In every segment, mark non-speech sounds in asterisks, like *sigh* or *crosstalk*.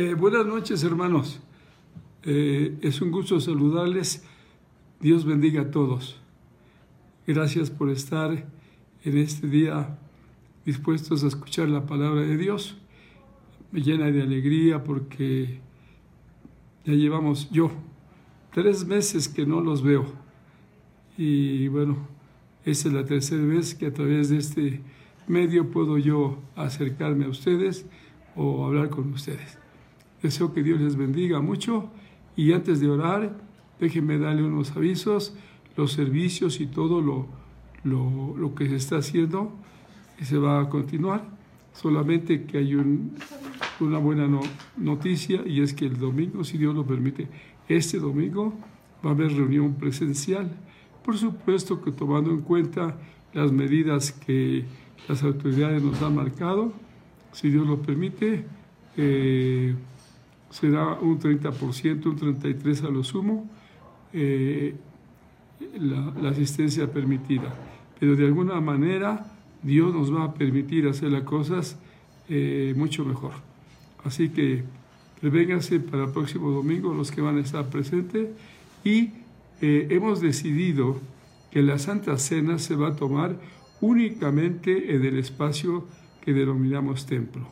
Eh, buenas noches, hermanos. Eh, es un gusto saludarles. Dios bendiga a todos. Gracias por estar en este día dispuestos a escuchar la palabra de Dios. Me llena de alegría porque ya llevamos yo tres meses que no los veo. Y bueno, esta es la tercera vez que a través de este medio puedo yo acercarme a ustedes o hablar con ustedes. Deseo que Dios les bendiga mucho y antes de orar, déjenme darle unos avisos, los servicios y todo lo, lo, que se está haciendo y se va a continuar. Solamente que hay una buena noticia y es que el domingo, si Dios lo permite, este domingo va a haber reunión presencial. Por supuesto que tomando en cuenta las medidas que las autoridades nos han marcado, si Dios lo permite, eh, será un 30%, un 33% a lo sumo, eh, la, asistencia permitida. Pero de alguna manera Dios nos va a permitir hacer las cosas eh, mucho mejor. Así que prevénganse para el próximo domingo los que van a estar presentes y hemos decidido que la Santa Cena se va a tomar únicamente en el espacio que denominamos templo.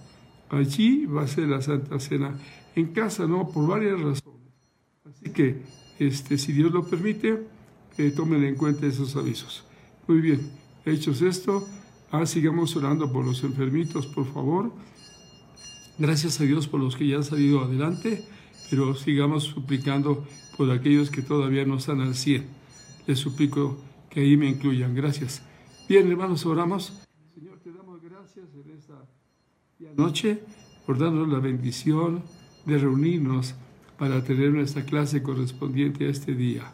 Allí va a ser la Santa Cena. En casa no, por varias razones. Así que, este, si Dios lo permite, eh, tomen en cuenta esos avisos. Muy bien, hechos esto, ah, sigamos orando por los enfermitos, por favor. Gracias a Dios por los que ya han salido adelante, pero sigamos suplicando por aquellos que todavía no están al 100. Les suplico que ahí me incluyan. Gracias. Bien, hermanos, oramos. Señor, te damos gracias en esta noche por darnos la bendición de reunirnos para tener nuestra clase correspondiente a este día.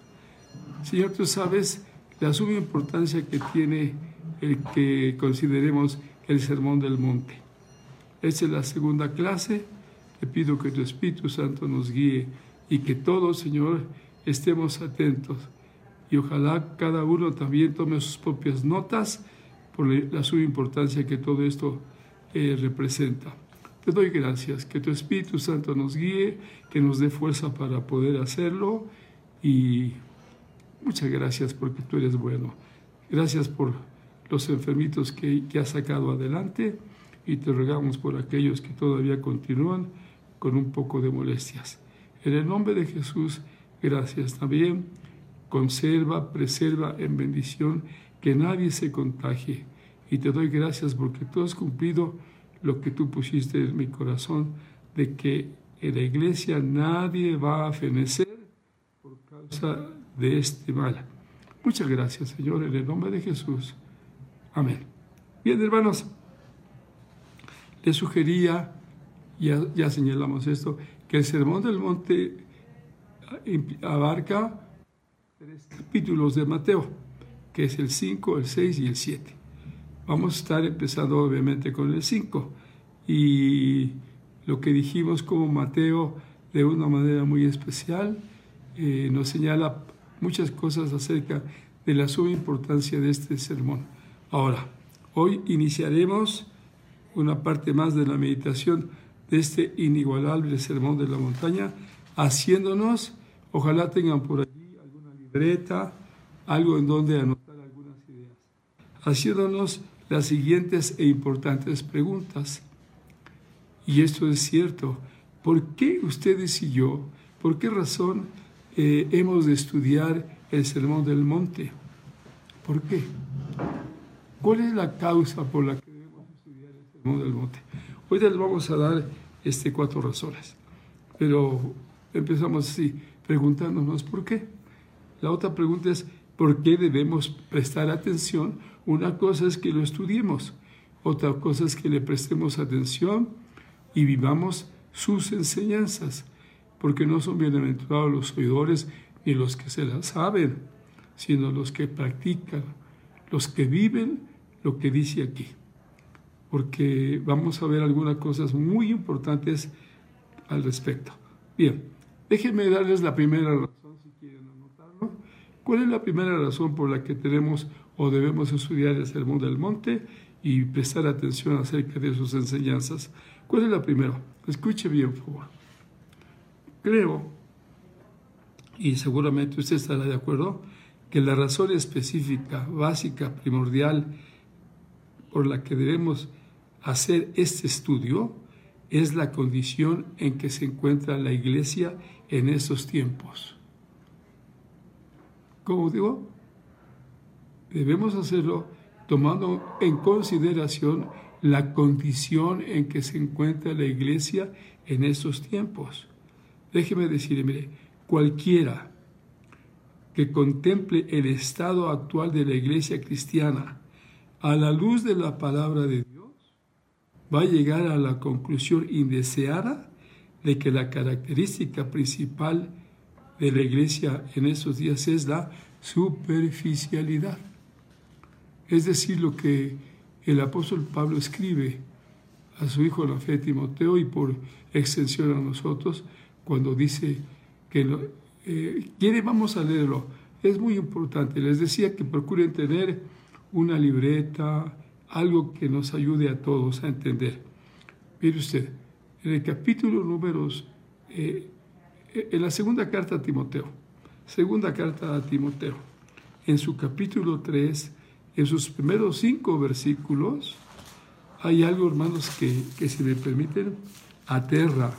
Señor, tú sabes la suma importancia que tiene el que consideremos el Sermón del Monte. Esta es la segunda clase. Te pido que tu Espíritu Santo nos guíe y que todos, Señor, estemos atentos y ojalá cada uno también tome sus propias notas por la subimportancia que todo esto eh, representa. Te doy gracias, que tu Espíritu Santo nos guíe, que nos dé fuerza para poder hacerlo y muchas gracias porque tú eres bueno. Gracias por los enfermitos que, que has sacado adelante y te rogamos por aquellos que todavía continúan con un poco de molestias. En el nombre de Jesús, gracias también conserva, preserva en bendición, que nadie se contagie. Y te doy gracias porque tú has cumplido lo que tú pusiste en mi corazón, de que en la iglesia nadie va a fenecer por causa de este mal. Muchas gracias, Señor, en el nombre de Jesús. Amén. Bien, hermanos, les sugería, ya, ya señalamos esto, que el Sermón del Monte abarca tres capítulos de Mateo, que es el 5, el 6 y el 7. Vamos a estar empezando obviamente con el 5 y lo que dijimos como Mateo de una manera muy especial eh, nos señala muchas cosas acerca de la suma importancia de este sermón. Ahora, hoy iniciaremos una parte más de la meditación de este inigualable sermón de la montaña, haciéndonos, ojalá tengan por ahí algo en donde anotar algunas ideas, haciéndonos las siguientes e importantes preguntas. Y esto es cierto. ¿Por qué ustedes y yo, por qué razón eh, hemos de estudiar el Sermón del Monte? ¿Por qué? ¿Cuál es la causa por la que debemos estudiar el Sermón del Monte? Hoy les vamos a dar este, cuatro razones, pero empezamos así, preguntándonos por qué. La otra pregunta es, ¿por qué debemos prestar atención? Una cosa es que lo estudiemos, otra cosa es que le prestemos atención y vivamos sus enseñanzas, porque no son bienaventurados los oidores ni los que se las saben, sino los que practican, los que viven lo que dice aquí. Porque vamos a ver algunas cosas muy importantes al respecto. Bien, déjenme darles la primera razón ¿Cuál es la primera razón por la que tenemos o debemos estudiar el Sermón del Monte y prestar atención acerca de sus enseñanzas? ¿Cuál es la primera? Escuche bien, por favor. Creo, y seguramente usted estará de acuerdo, que la razón específica, básica, primordial, por la que debemos hacer este estudio es la condición en que se encuentra la iglesia en estos tiempos. ¿Cómo digo? Debemos hacerlo tomando en consideración la condición en que se encuentra la iglesia en estos tiempos. Déjeme decirle, cualquiera que contemple el estado actual de la iglesia cristiana a la luz de la palabra de Dios, va a llegar a la conclusión indeseada de que la característica principal de la iglesia en estos días es la superficialidad. Es decir, lo que el apóstol Pablo escribe a su hijo la fe Timoteo y por extensión a nosotros cuando dice que lo, eh, quiere, vamos a leerlo, es muy importante. Les decía que procuren tener una libreta, algo que nos ayude a todos a entender. Mire usted, en el capítulo números, eh, en la segunda carta a Timoteo, segunda carta a Timoteo, en su capítulo 3, en sus primeros cinco versículos, hay algo, hermanos, que, que si me permiten, aterra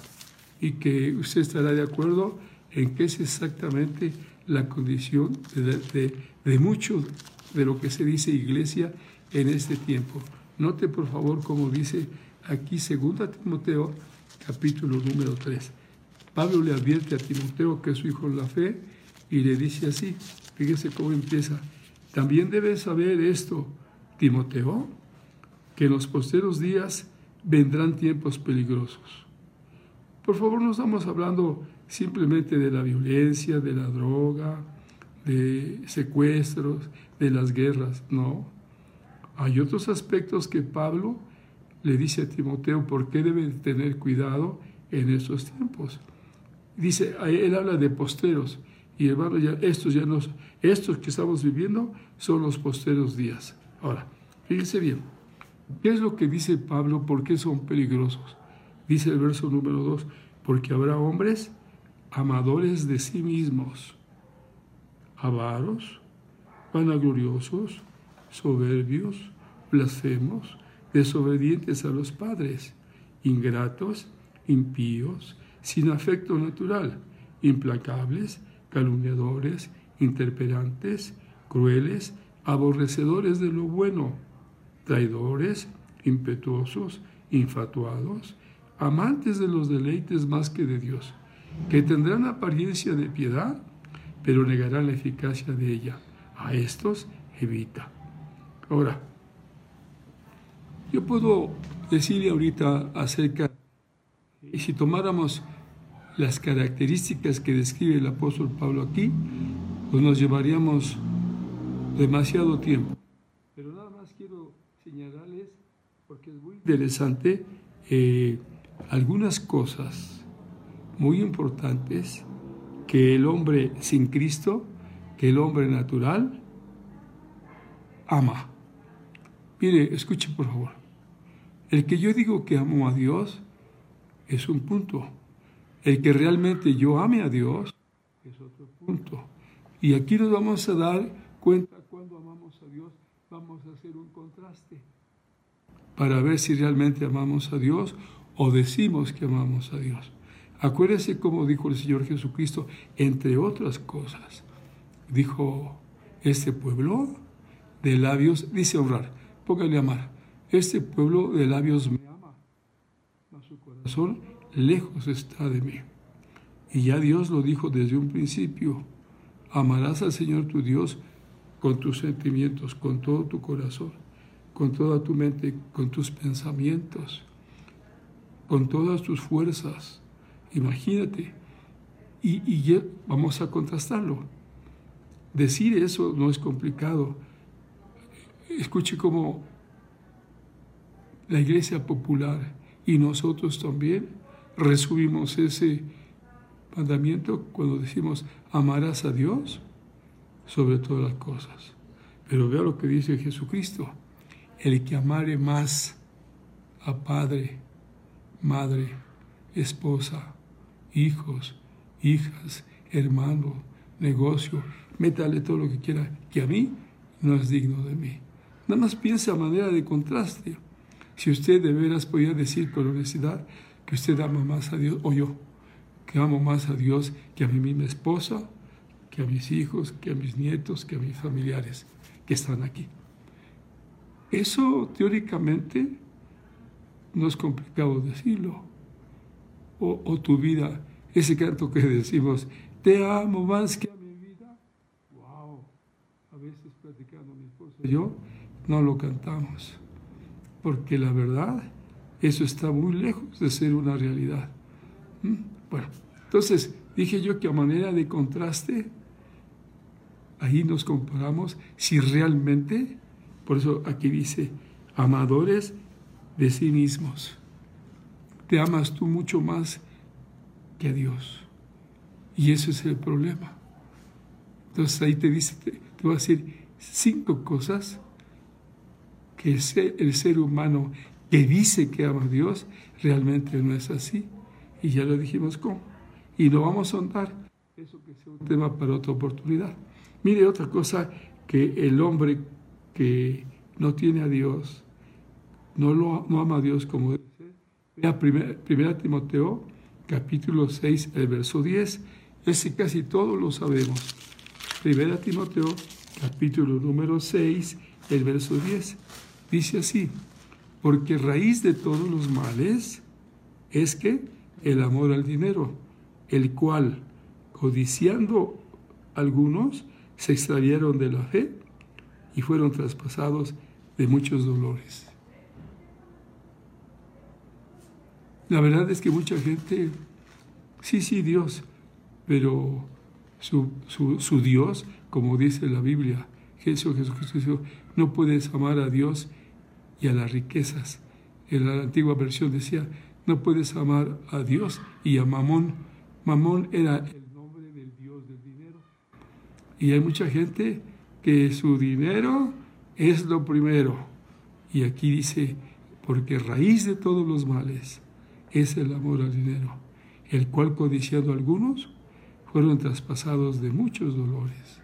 y que usted estará de acuerdo en que es exactamente la condición de, de, mucho de lo que se dice iglesia en este tiempo. Note por favor cómo dice aquí 2 Timoteo capítulo número 3. Pablo le advierte a Timoteo que es su hijo en la fe y le dice así, fíjese cómo empieza. También debes saber esto, Timoteo, que en los posteros días vendrán tiempos peligrosos. Por favor, no estamos hablando simplemente de la violencia, de la droga, de secuestros, de las guerras, no. Hay otros aspectos que Pablo le dice a Timoteo por qué debe tener cuidado en estos tiempos. Dice, él habla de posteros y hermano, ya, estos ya nos, estos que estamos viviendo son los posteros días. Ahora, fíjense bien, ¿qué es lo que dice Pablo? ¿Por qué son peligrosos? Dice el verso número 2, porque habrá hombres amadores de sí mismos, avaros, vanagloriosos, soberbios, blasfemos, desobedientes a los padres, ingratos, impíos, sin afecto natural, implacables, calumniadores, interperantes, crueles, aborrecedores de lo bueno, traidores, impetuosos, infatuados, amantes de los deleites más que de Dios, que tendrán apariencia de piedad, pero negarán la eficacia de ella. A estos evita. Ahora, yo puedo decirle ahorita acerca, y si tomáramos las características que describe el apóstol Pablo aquí, pues nos llevaríamos demasiado tiempo. Pero nada más quiero señalarles, porque es muy interesante, eh, algunas cosas muy importantes que el hombre sin Cristo, que el hombre natural, ama. Mire, escuche por favor. El que yo digo que amo a Dios es un punto. El que realmente yo ame a Dios es otro punto. Y aquí nos vamos a dar cuenta cuando amamos a Dios, vamos a hacer un contraste para ver si realmente amamos a Dios o decimos que amamos a Dios. Acuérdese cómo dijo el Señor Jesucristo, entre otras cosas. Dijo, este pueblo de labios, dice honrar, póngale amar, este pueblo de labios me ama, su corazón lejos está de mí. Y ya Dios lo dijo desde un principio, amarás al Señor tu Dios con tus sentimientos, con todo tu corazón, con toda tu mente, con tus pensamientos con todas tus fuerzas. Imagínate. Y, ya vamos a contrastarlo. Decir eso no es complicado. Escuche cómo la iglesia popular y nosotros también resumimos ese mandamiento cuando decimos amarás a Dios sobre todas las cosas. Pero vea lo que dice Jesucristo. El que amare más a Padre madre, esposa, hijos, hijas, hermano, negocio, métale todo lo que quiera, que a mí no es digno de mí. Nada más piensa a manera de contraste. Si usted de veras podía decir con honestidad que usted ama más a Dios, o yo, que amo más a Dios que a mi misma esposa, que a mis hijos, que a mis nietos, que a mis familiares que están aquí. Eso teóricamente no es complicado decirlo. O, tu vida, ese canto que decimos, te amo más que a mi vida. Wow, a veces platicando mi esposo y yo, no lo cantamos. Porque la verdad, eso está muy lejos de ser una realidad. ¿Mm? Bueno, entonces dije yo que a manera de contraste, ahí nos comparamos si realmente, por eso aquí dice, amadores de sí mismos. Te amas tú mucho más que a Dios. Y eso es el problema. Entonces ahí te dice, te, voy a decir cinco cosas que el ser humano que dice que ama a Dios realmente no es así. Y ya lo dijimos cómo. Y lo vamos a ahondar. Eso que sea un tema para otra oportunidad. Mire otra cosa que el hombre que no tiene a Dios, no, lo, no ama a Dios como dice. Vea 1 Timoteo capítulo 6, el verso 10. Ese casi todos lo sabemos. 1 Timoteo capítulo número 6, el verso 10. Dice así, porque raíz de todos los males es que el amor al dinero, el cual, codiciando algunos, se extraviaron de la fe y fueron traspasados de muchos dolores. La verdad es que mucha gente, sí, sí, Dios, pero su, su, Dios, como dice la Biblia, Jesús, Jesucristo no puedes amar a Dios y a las riquezas. En la antigua versión decía, no puedes amar a Dios y a Mamón. Mamón era el nombre del Dios del dinero. Y hay mucha gente que su dinero es lo primero. Y aquí dice, porque raíz de todos los males es el amor al dinero, el cual codiciando algunos fueron traspasados de muchos dolores.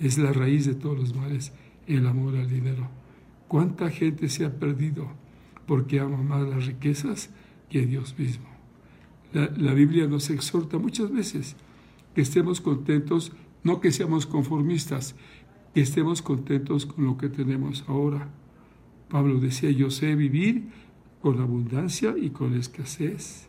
Es la raíz de todos los males, el amor al dinero. ¿Cuánta gente se ha perdido porque ama más las riquezas que Dios mismo? La, Biblia nos exhorta muchas veces que estemos contentos, no que seamos conformistas, que estemos contentos con lo que tenemos ahora. Pablo decía, yo sé vivir con abundancia y con escasez.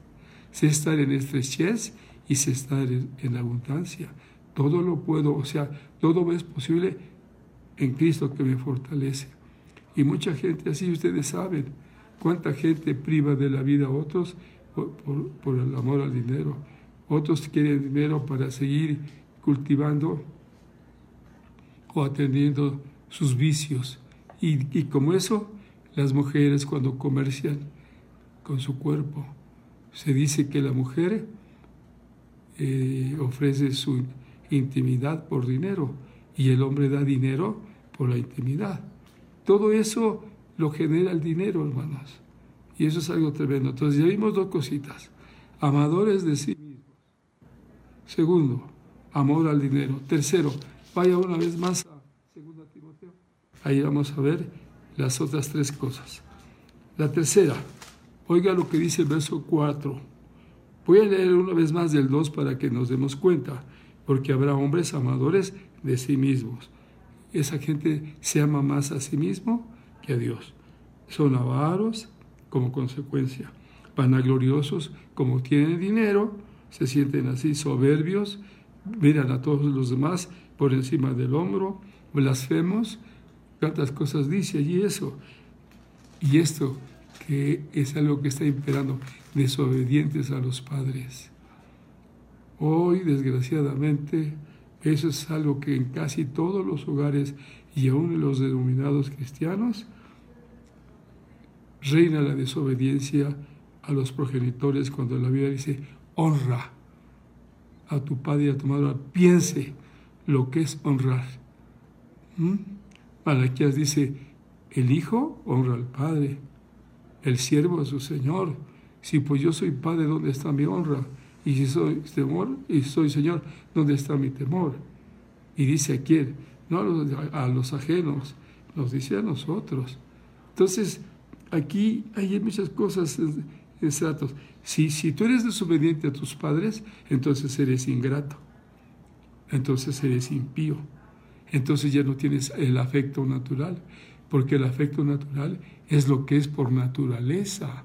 Sé estar en estrechez y sé estar en, abundancia. Todo lo puedo, o sea, todo es posible en Cristo que me fortalece. Y mucha gente así, ustedes saben, cuánta gente priva de la vida a otros por, el amor al dinero. Otros quieren dinero para seguir cultivando o atendiendo sus vicios. y como eso, las mujeres cuando comercian con su cuerpo. Se dice que la mujer eh, ofrece su intimidad por dinero y el hombre da dinero por la intimidad. Todo eso lo genera el dinero, hermanos. Y eso es algo tremendo. Entonces ya vimos dos cositas. Amadores de sí mismos. Segundo, amor al dinero. Tercero, vaya una vez más a 2 Timoteo. Ahí vamos a ver las otras tres cosas. La tercera, oiga lo que dice el verso 4. Voy a leer una vez más del 2 para que nos demos cuenta, porque habrá hombres amadores de sí mismos. Esa gente se ama más a sí mismo que a Dios. Son avaros como consecuencia, vanagloriosos como tienen dinero, se sienten así soberbios, miran a todos los demás por encima del hombro, blasfemos, tantas cosas dice allí eso. Y esto que es algo que está imperando, desobedientes a los padres. Hoy, desgraciadamente, eso es algo que en casi todos los hogares y aún en los denominados cristianos, reina la desobediencia a los progenitores cuando la Biblia dice, honra a tu padre y a tu madre, piense lo que es honrar. ¿Mm? Dice, el Hijo honra al Padre, el siervo a su Señor. Si pues yo soy Padre, ¿dónde está mi honra? Y si soy temor, y soy Señor, ¿dónde está mi temor? Y dice a quién? No a los, a los ajenos, nos dice a nosotros. Entonces, aquí hay muchas cosas exactas. Si, si tú eres desobediente a tus padres, entonces eres ingrato. Entonces eres impío. Entonces ya no tienes el afecto natural, porque el afecto natural es lo que es por naturaleza.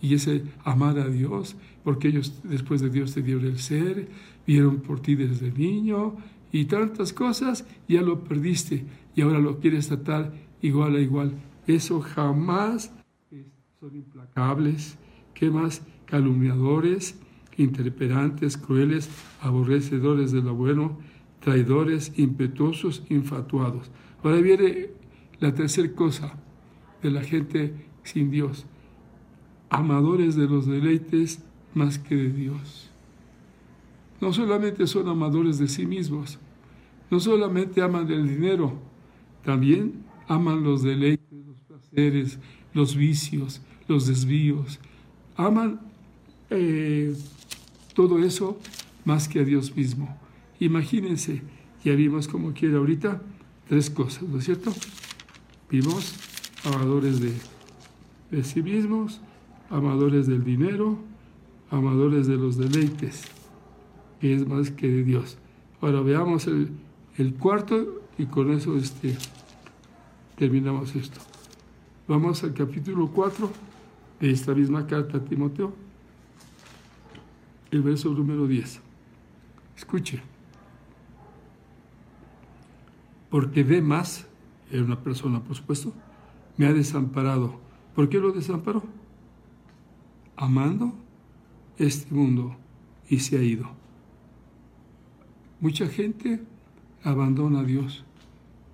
Y es amar a Dios, porque ellos después de Dios te dieron el ser, vieron por ti desde niño y tantas cosas, ya lo perdiste y ahora lo quieres tratar igual a igual. Eso jamás son implacables. ¿Qué más? Calumniadores, interperantes, crueles, aborrecedores de lo bueno, traidores, impetuosos, infatuados. Ahora viene la tercera cosa de la gente sin Dios. Amadores de los deleites más que de Dios. No solamente son amadores de sí mismos, no solamente aman el dinero, también aman los deleites, los placeres, los vicios, los desvíos. Aman eh, todo eso más que a Dios mismo. Imagínense, ya vimos como quiere ahorita tres cosas, ¿no es cierto? Vimos amadores de, de sí mismos, amadores del dinero, amadores de los deleites, que es más que de Dios. Ahora veamos el, cuarto y con eso este, terminamos esto. Vamos al capítulo 4 de esta misma carta a Timoteo, el verso número 10. Escuche. Porque ve más, era una persona por supuesto, me ha desamparado. ¿Por qué lo desamparó? Amando este mundo y se ha ido. Mucha gente abandona a Dios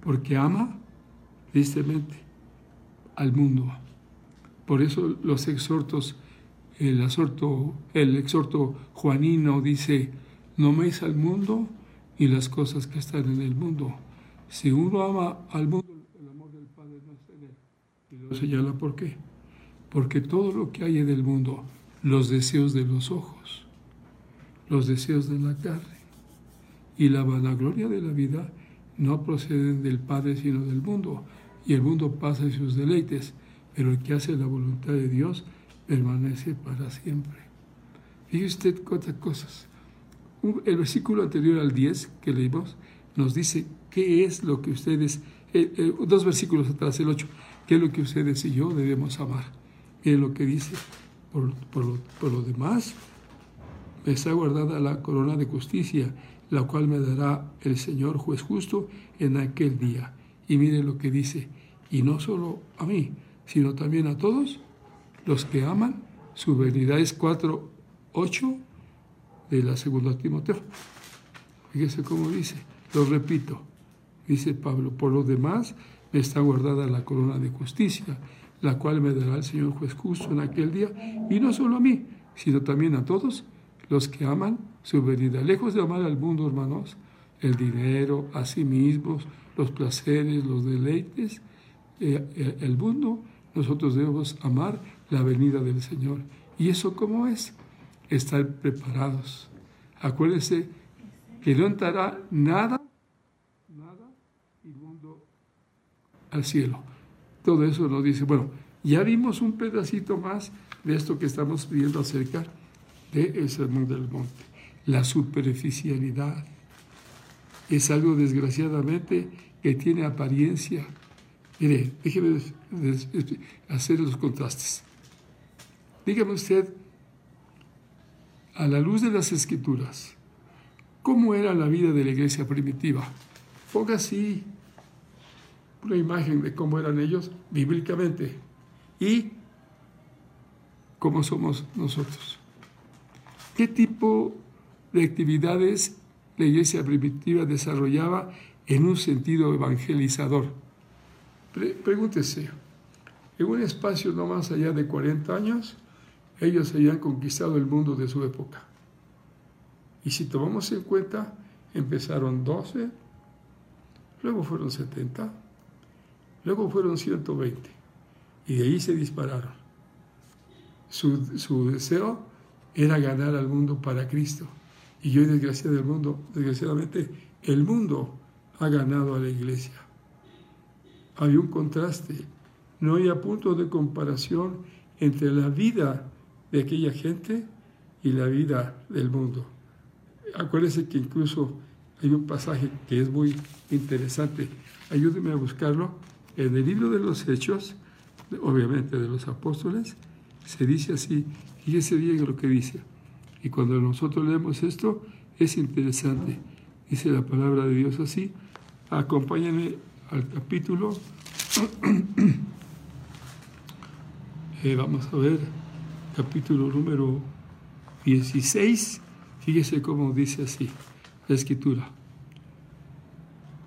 porque ama tristemente al mundo. Por eso los exhortos, el exhorto, el exhorto juanino dice, no améis al mundo y las cosas que están en el mundo. Si uno ama al mundo, el amor del Padre no está en. Y lo señala por qué. Porque todo lo que hay en el mundo, los deseos de los ojos, los deseos de la carne y la vanagloria de la vida no proceden del Padre sino del mundo. Y el mundo pasa en sus deleites, pero el que hace la voluntad de Dios permanece para siempre. Fíjese usted cuántas cosas. El versículo anterior al 10 que leímos nos dice qué es lo que ustedes, eh, eh, dos versículos atrás, el 8, qué es lo que ustedes y yo debemos amar. Miren lo que dice. Por, por, lo, demás, me está guardada la corona de justicia, la cual me dará el Señor juez justo en aquel día. Y miren lo que dice, y no solo a mí, sino también a todos los que aman su venida. Es 4, 8 de la segunda Timoteo. Fíjese cómo dice, lo repito, dice Pablo, por lo demás me está guardada la corona de justicia, la cual me dará el Señor juez justo en aquel día, y no solo a mí, sino también a todos los que aman su venida. Lejos de amar al mundo, hermanos, el dinero, a sí mismos, los placeres, los deleites, eh, el mundo, nosotros debemos amar la venida del Señor. ¿Y eso cómo es? estar preparados. Acuérdense que no entrará nada, nada al cielo. Todo eso nos dice, bueno, ya vimos un pedacito más de esto que estamos viendo acerca del sermón del monte. La superficialidad es algo desgraciadamente que tiene apariencia. Mire, déjeme hacer los contrastes. Dígame usted a la luz de las escrituras, cómo era la vida de la iglesia primitiva. Ponga así una imagen de cómo eran ellos bíblicamente y cómo somos nosotros. ¿Qué tipo de actividades la iglesia primitiva desarrollaba en un sentido evangelizador? pregúntese, en un espacio no más allá de 40 años, ellos habían conquistado el mundo de su época. Y si tomamos en cuenta, empezaron 12, luego fueron 70, luego fueron 120, y de ahí se dispararon. Su, deseo era ganar al mundo para Cristo. Y hoy, desgraciadamente, el mundo, desgraciadamente, el mundo ha ganado a la iglesia. Hay un contraste, no hay punto de comparación entre la vida de aquella gente y la vida del mundo. Acuérdense que incluso hay un pasaje que es muy interesante. Ayúdenme a buscarlo. En el libro de los Hechos, obviamente de los apóstoles, se dice así, fíjese bien lo que dice. Y cuando nosotros leemos esto, es interesante. Dice la palabra de Dios así. Acompáñenme al capítulo. *clears throat* Eh, vamos a ver, capítulo número 16. Fíjese cómo dice así la escritura.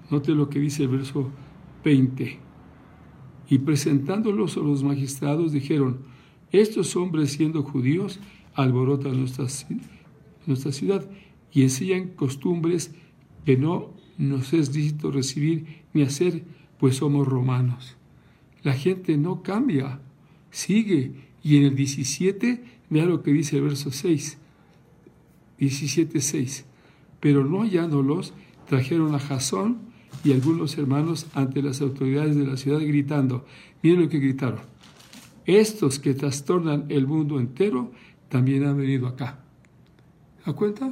Note lo que dice el verso 20. Y presentándolos a los magistrados dijeron, estos hombres siendo judíos alborotan nuestra, ciudad y enseñan costumbres que no nos es lícito recibir ni hacer, pues somos romanos. La gente no cambia, sigue. Y en el 17, vea lo que dice el verso 6. 17, 6. Pero no hallándolos, trajeron a Jasón y algunos hermanos ante las autoridades de la ciudad gritando, miren lo que gritaron, estos que trastornan el mundo entero también han venido acá. ¿A cuenta?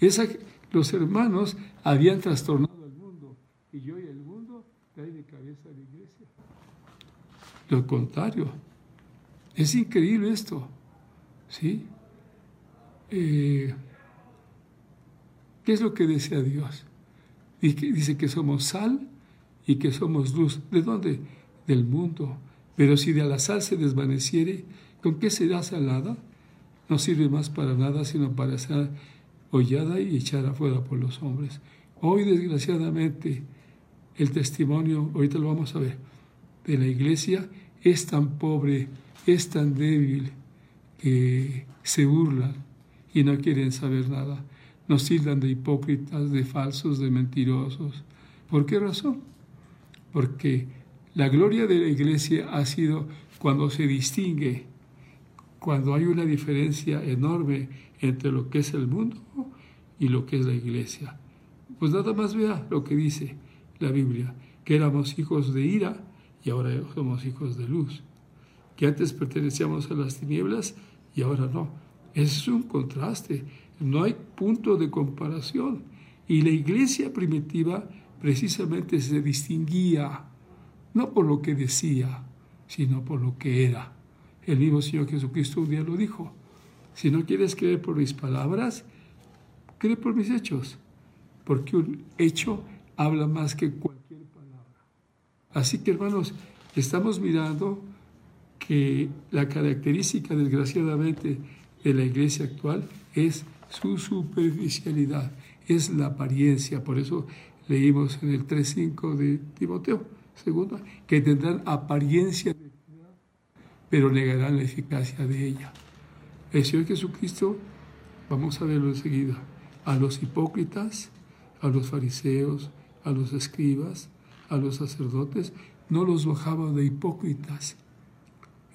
Esa, los hermanos habían trastornado el mundo y yo y el mundo cae de cabeza a la iglesia. Lo contrario, es increíble esto, ¿sí? Eh, ¿Qué es lo que desea Dios? Dice que somos sal y que somos luz. ¿De dónde? Del mundo. Pero si de la sal se desvaneciere, ¿con qué será salada? No sirve más para nada, sino para ser hollada y echada afuera por los hombres. Hoy, desgraciadamente, el testimonio, ahorita lo vamos a ver, de la iglesia es tan pobre, es tan débil, que se burlan y no quieren saber nada nos tildan de hipócritas, de falsos, de mentirosos. ¿Por qué razón? Porque la gloria de la iglesia ha sido cuando se distingue, cuando hay una diferencia enorme entre lo que es el mundo y lo que es la iglesia. Pues nada más vea lo que dice la Biblia, que éramos hijos de ira y ahora somos hijos de luz, que antes pertenecíamos a las tinieblas y ahora no. Es un contraste. No hay punto de comparación. Y la iglesia primitiva precisamente se distinguía no por lo que decía, sino por lo que era. El mismo Señor Jesucristo un día lo dijo. Si no quieres creer por mis palabras, cree por mis hechos, porque un hecho habla más que cualquier palabra. Así que hermanos, estamos mirando que la característica desgraciadamente de la iglesia actual es su superficialidad, es la apariencia. Por eso leímos en el 3.5 de Timoteo, segundo, que tendrán apariencia de pero negarán la eficacia de ella. El Señor Jesucristo, vamos a verlo enseguida, a los hipócritas, a los fariseos, a los escribas, a los sacerdotes, no los bajaba de hipócritas.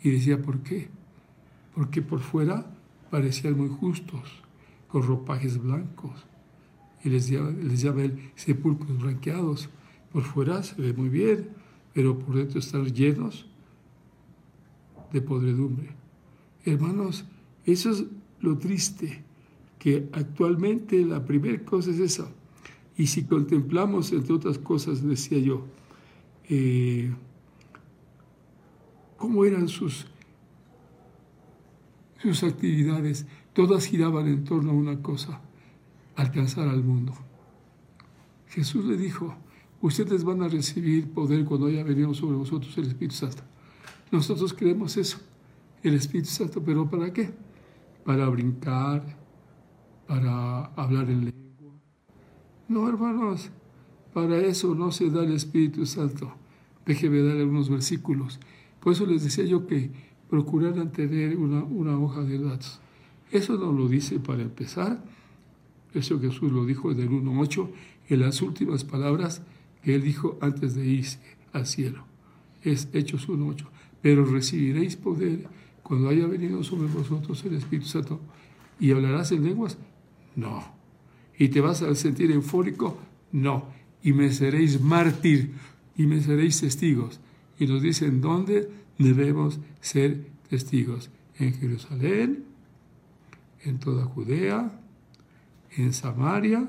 Y decía, ¿por qué? Porque por fuera parecían muy justos, con ropajes blancos. Y les llama, les llama el sepulcros blanqueados. Por fuera se ve muy bien, pero por dentro están llenos de podredumbre. Hermanos, eso es lo triste, que actualmente la primera cosa es esa. Y si contemplamos, entre otras cosas, decía yo, eh, cómo eran sus, sus actividades, Todas giraban en torno a una cosa, alcanzar al mundo. Jesús le dijo, ustedes van a recibir poder cuando haya venido sobre vosotros el Espíritu Santo. Nosotros creemos eso, el Espíritu Santo, pero ¿para qué? Para brincar, para hablar en lengua. No, hermanos, para eso no se da el Espíritu Santo. Déjeme dar algunos versículos. Por eso les decía yo que procuraran tener una, una hoja de datos. Eso no lo dice para empezar. Eso Jesús lo dijo en el 1.8, en las últimas palabras que él dijo antes de irse al cielo. Es Hechos 1.8. Pero recibiréis poder cuando haya venido sobre vosotros el Espíritu Santo ¿Y hablarás en lenguas? No. ¿Y te vas a sentir eufórico? No. Y me seréis mártir y me seréis testigos. Y nos dicen dónde debemos ser testigos. En Jerusalén, en toda Judea, en Samaria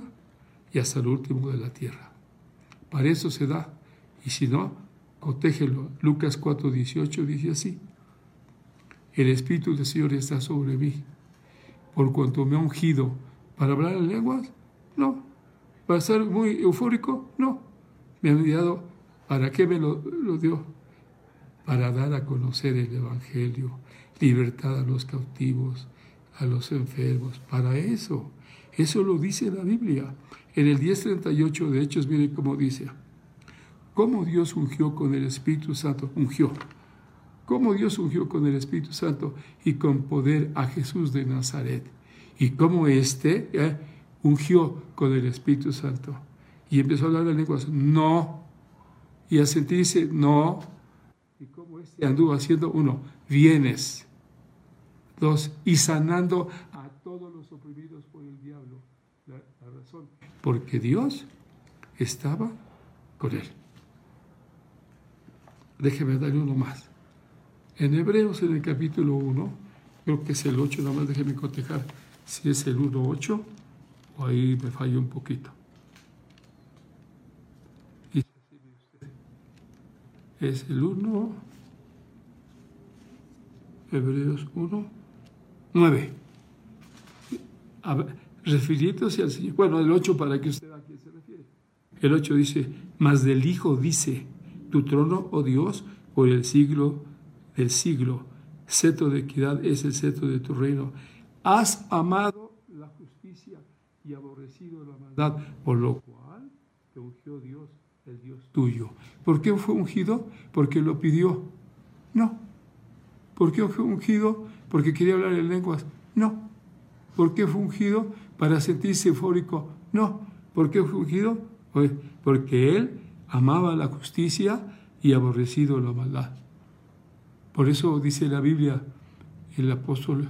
y hasta el último de la tierra. Para eso se da. Y si no, cotégelo. Lucas 4:18 dice así. El Espíritu del Señor está sobre mí, por cuanto me ha ungido para hablar en lenguas, no. Para estar muy eufórico, no. Me ha enviado, ¿para qué me lo, lo dio? Para dar a conocer el Evangelio, libertad a los cautivos, a los enfermos, para eso. Eso lo dice la Biblia. En el 10.38 de Hechos, miren cómo dice. ¿Cómo Dios ungió con el Espíritu Santo? Ungió. ¿Cómo Dios ungió con el Espíritu Santo y con poder a Jesús de Nazaret? Y cómo éste eh, ungió con el Espíritu Santo. Y empezó a hablar en lenguas. No. Y a sentirse, no. Y cómo éste anduvo haciendo, uno, bienes. Dos, y sanando a todos los oprimidos por el diablo. La, razón, porque Dios estaba con él. Déjeme darle uno más. En Hebreos, en el capítulo 1, creo que es el 8, nada más déjeme cotejar si es el 1.8 o ahí me falló un poquito. Es el 1, Hebreos 1, 9. refiriéndose al Señor. Bueno, el 8 para que usted a quién se refiere. El 8 dice, mas del Hijo dice, tu trono, oh Dios, por el siglo del siglo. Cetro de equidad es el cetro de tu reino. Has amado la justicia y aborrecido la maldad, por lo cual te ungió Dios, el Dios tuyo. ¿Por qué fue ungido? Porque lo pidió. No. ¿Por qué fue ungido? Porque quería hablar en lenguas. No. ¿Por qué fue ungido? Para sentirse eufórico. No. ¿Por qué fue ungido? Pues porque él amaba la justicia y aborrecido la maldad. Por eso dice la Biblia, el apóstol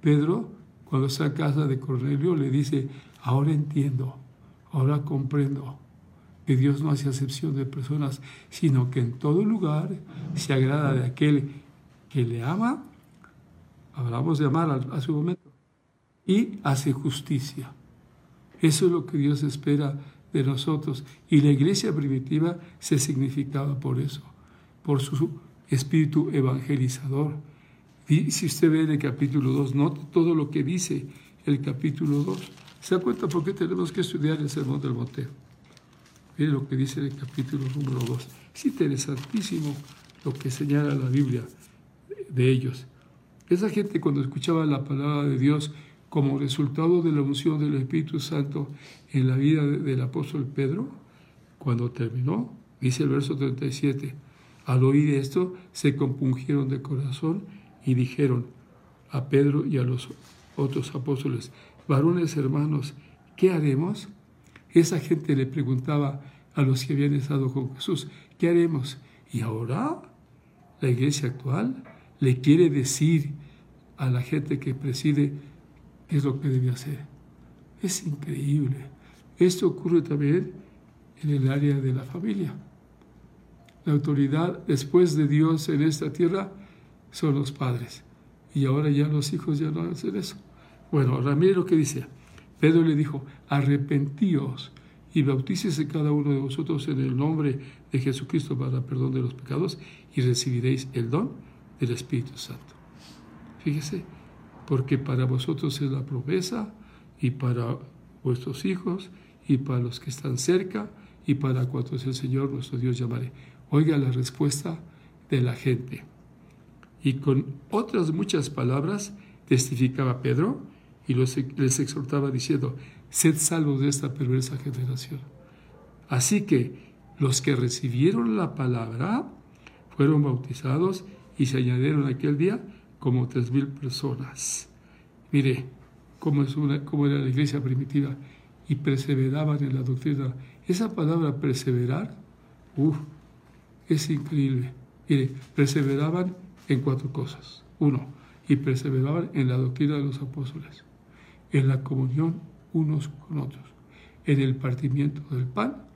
Pedro, cuando está a casa de Cornelio, le dice, ahora entiendo, ahora comprendo que Dios no hace acepción de personas, sino que en todo lugar se agrada de aquel que le ama, hablamos de amar a, su momento, y hace justicia. Eso es lo que Dios espera de nosotros. Y la iglesia primitiva se significaba por eso, por su espíritu evangelizador. Y si usted ve en el capítulo 2, note todo lo que dice el capítulo 2. ¿Se da cuenta por qué tenemos que estudiar el Sermón del Monte? Mire lo que dice el capítulo número 2. Es interesantísimo lo que señala la Biblia de ellos. Esa gente cuando escuchaba la palabra de Dios como resultado de la unción del Espíritu Santo en la vida del apóstol Pedro, cuando terminó, dice el verso 37, al oír esto, se compungieron de corazón y dijeron a Pedro y a los otros apóstoles, varones hermanos, ¿qué haremos? Esa gente le preguntaba a los que habían estado con Jesús, ¿qué haremos? Y ahora la iglesia actual le quiere decir a la gente que preside es lo que debe hacer. Es increíble. Esto ocurre también en el área de la familia. La autoridad después de Dios en esta tierra son los padres. Y ahora ya los hijos ya no hacen eso. Bueno, ahora mire lo que dice. Pedro le dijo, arrepentíos y bautícese cada uno de vosotros en el nombre de Jesucristo para perdón de los pecados y recibiréis el don del Espíritu Santo. Fíjese, porque para vosotros es la promesa y para vuestros hijos y para los que están cerca y para cuantos el Señor nuestro Dios llamaré. Oiga la respuesta de la gente. Y con otras muchas palabras testificaba Pedro y les exhortaba diciendo, sed salvos de esta perversa generación. Así que los que recibieron la palabra fueron bautizados y se añadieron aquel día como tres mil personas. Mire cómo, es una, cómo era la iglesia primitiva y perseveraban en la doctrina. Esa palabra perseverar, uff, es increíble. Mire, perseveraban en cuatro cosas. Uno, y perseveraban en la doctrina de los apóstoles, en la comunión unos con otros, en el partimiento del pan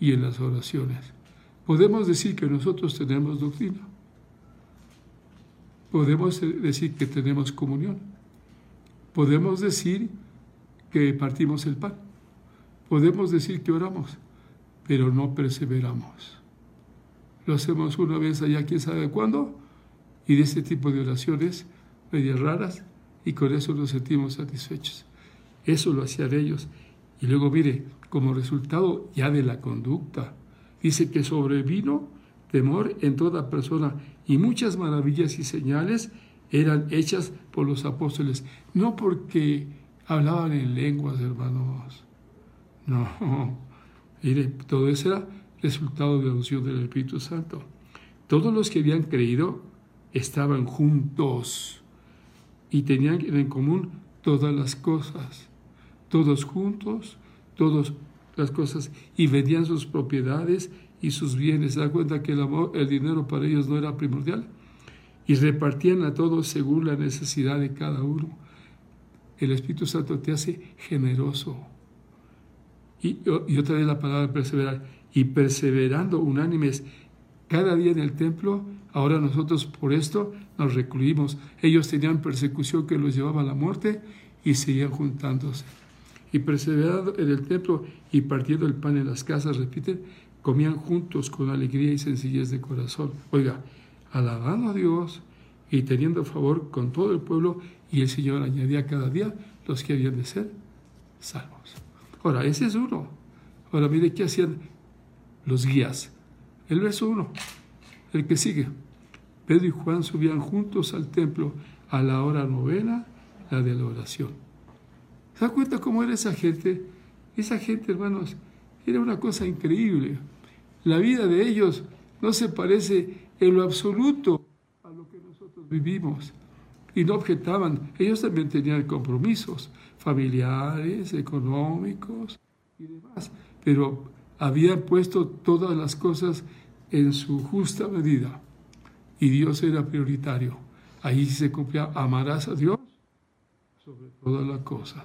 y en las oraciones. Podemos decir que nosotros tenemos doctrina. Podemos decir que tenemos comunión. Podemos decir que partimos el pan. Podemos decir que oramos, pero no perseveramos. Lo hacemos una vez allá, quién sabe cuándo, y de este tipo de oraciones medias raras, y con eso nos sentimos satisfechos. Eso lo hacían ellos. Y luego, mire, como resultado ya de la conducta, dice que sobrevino temor en toda persona y muchas maravillas y señales eran hechas por los apóstoles, no porque hablaban en lenguas, hermanos. No, *laughs* todo eso era resultado de la unción del Espíritu Santo. Todos los que habían creído estaban juntos y tenían en común todas las cosas. Todos juntos, todas las cosas, y vendían sus propiedades y sus bienes. ¿Se da cuenta que el, amor, el dinero para ellos no era primordial? Y repartían a todos según la necesidad de cada uno. El Espíritu Santo te hace generoso. Y, y otra vez la palabra perseverar. Y perseverando unánimes cada día en el templo, ahora nosotros por esto nos recluimos. Ellos tenían persecución que los llevaba a la muerte y seguían juntándose. Y perseverando en el templo y partiendo el pan en las casas, repiten, comían juntos con alegría y sencillez de corazón. Oiga, alabando a Dios y teniendo favor con todo el pueblo, y el Señor añadía cada día los que habían de ser salvos. Ahora, ese es uno. Ahora, mire qué hacían los guías. El verso 1, el que sigue. Pedro y Juan subían juntos al templo a la hora novena, la de la oración. ¿Se da cuenta cómo era esa gente? Esa gente, hermanos, era una cosa increíble. La vida de ellos no se parece en lo absoluto a lo que nosotros vivimos. Y no objetaban. Ellos también tenían compromisos familiares, económicos y demás. Pero habían puesto todas las cosas en su justa medida y Dios era prioritario. Ahí se cumplía, amarás a Dios sobre todas las cosas.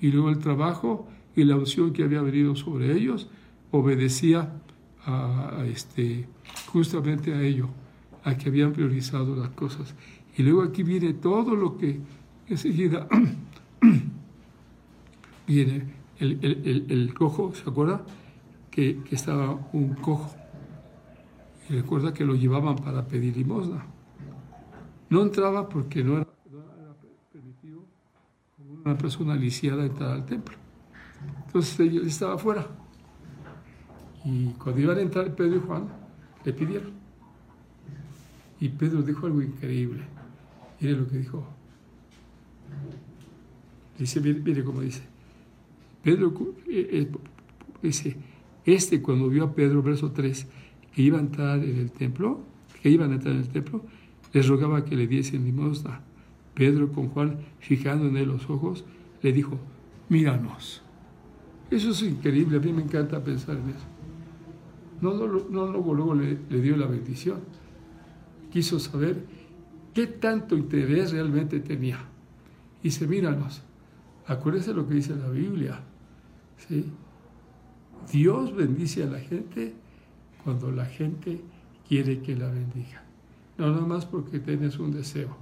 Y luego el trabajo y la unción que había venido sobre ellos obedecía a, este, justamente a ello, a que habían priorizado las cosas. Y luego aquí viene todo lo que enseguida *clears throat* viene el, el, cojo, ¿se acuerda? Que, estaba un cojo y recuerda que lo llevaban para pedir limosna. No entraba porque no era, permitido una persona lisiada entrar al templo. Entonces él estaba afuera. Y cuando iban a entrar Pedro y Juan, le pidieron. Y Pedro dijo algo increíble. Mire lo que dijo. Dice, mire, cómo dice. Pedro eh, eh, dice, este cuando vio a Pedro, verso 3, que iban a entrar en el templo, que iban a entrar en el templo, les rogaba que le diesen limosna. Pedro con Juan, fijando en él los ojos, le dijo, míranos. Eso es increíble, a mí me encanta pensar en eso. No, no, no luego, luego le, dio la bendición. Quiso saber qué tanto interés realmente tenía. Y dice, míranos, acuérdese lo que dice la Biblia. ¿sí? Dios bendice a la gente cuando la gente quiere que la bendiga. No nada más porque tienes un deseo.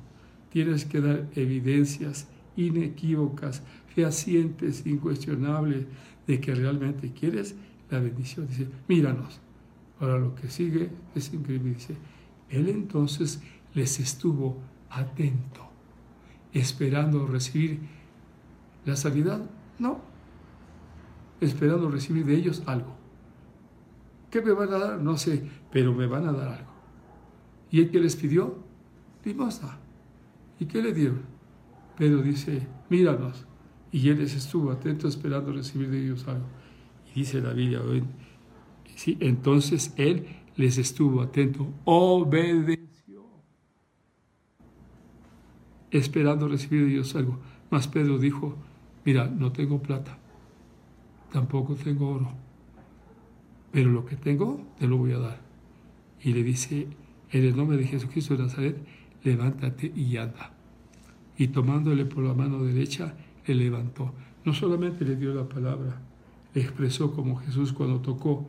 Tienes que dar evidencias inequívocas, fehacientes, incuestionables de que realmente quieres la bendición. Dice, míranos. Ahora lo que sigue es increíble. Dice, él entonces les estuvo atento, esperando recibir la sanidad. No, esperando recibir de ellos algo. ¿Qué me van a dar? No sé, pero me van a dar algo. ¿Y el que les pidió? Limosna. ¿Y qué le dieron? Pedro dice, míranos. Y él les estuvo atento esperando recibir de ellos algo. Y dice la Biblia, sí, entonces él les estuvo atento, obedeció, esperando recibir de ellos algo. Mas Pedro dijo, mira, no tengo plata, tampoco tengo oro pero lo que tengo te lo voy a dar. Y le dice, en el nombre de Jesucristo de Nazaret, levántate y anda. y tomándole por la mano derecha, le levantó. No solamente le dio la palabra, le expresó como Jesús cuando tocó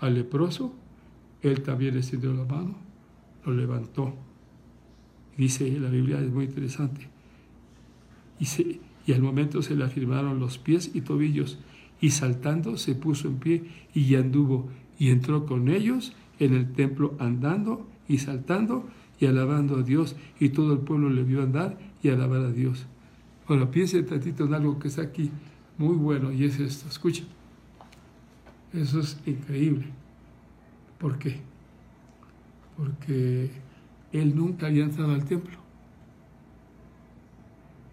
al leproso, él también extendió la mano, lo levantó. Dice la Biblia, es muy interesante. Y, y al momento se le afirmaron los pies y tobillos, y saltando se puso en pie y anduvo, y entró con ellos en el templo andando y saltando y alabando a Dios, y todo el pueblo le vio andar y alabar a Dios. Ahora piense tantito en algo que está aquí muy bueno, y es esto, escucha. Eso es increíble. ¿Por qué? Porque él nunca había entrado al templo.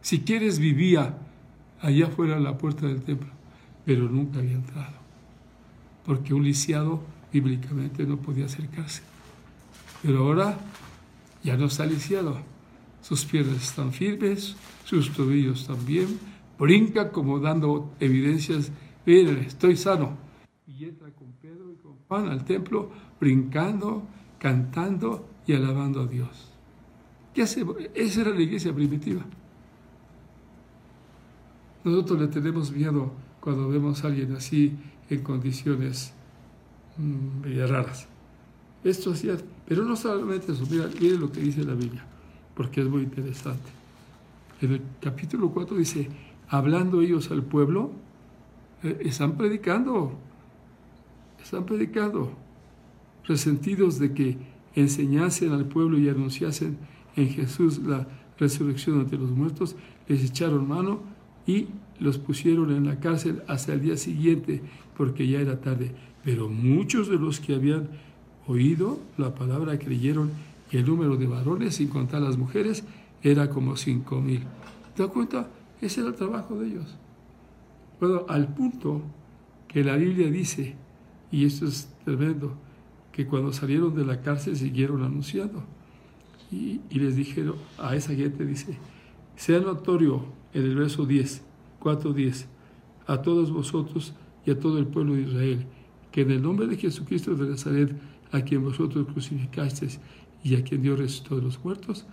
Si quieres, vivía allá fuera de la puerta del templo, pero nunca había entrado. Porque un lisiado bíblicamente no podía acercarse. Pero ahora ya no está lisiado. Sus piernas están firmes, sus tobillos también. Brinca como dando evidencias, miren, estoy sano. Y entra con Pedro y con Juan al templo, brincando, cantando y alabando a Dios. ¿Qué hace? Esa era la iglesia primitiva. Nosotros le tenemos miedo cuando vemos a alguien así en condiciones mmm, raras. Esto hacía, pero no solamente eso, mira, mire lo que dice la Biblia, porque es muy interesante. En el capítulo 4 dice, hablando ellos al pueblo, eh, están predicando, están predicando, resentidos de que enseñasen al pueblo y anunciasen en Jesús la resurrección ante los muertos, les echaron mano y los pusieron en la cárcel hasta el día siguiente, porque ya era tarde. Pero muchos de los que habían oído la palabra creyeron y el número de varones, sin contar las mujeres, era como cinco mil. ¿Te das cuenta? Ese era el trabajo de ellos. Bueno, al punto que la Biblia dice, y esto es tremendo, que cuando salieron de la cárcel siguieron anunciando. Y, les dijeron a esa gente, dice, sea notorio en el verso 10, 4.10, a todos vosotros y a todo el pueblo de Israel, que en el nombre de Jesucristo de Nazaret, a quien vosotros crucificasteis y a quien Dios resucitó de los muertos,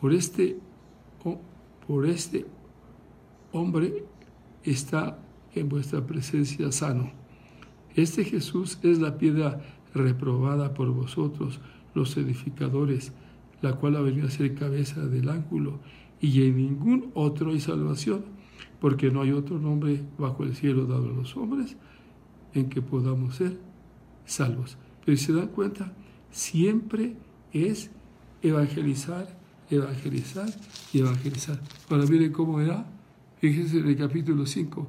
por este, por este hombre está en vuestra presencia sano. Este Jesús es la piedra reprobada por vosotros, los edificadores, la cual ha venido a ser cabeza del ángulo, y en ningún otro hay salvación, porque no hay otro nombre bajo el cielo dado a los hombres en que podamos ser salvos. Pero si se dan cuenta, siempre es evangelizar, evangelizar y evangelizar. Ahora miren cómo era, fíjense en el capítulo 5,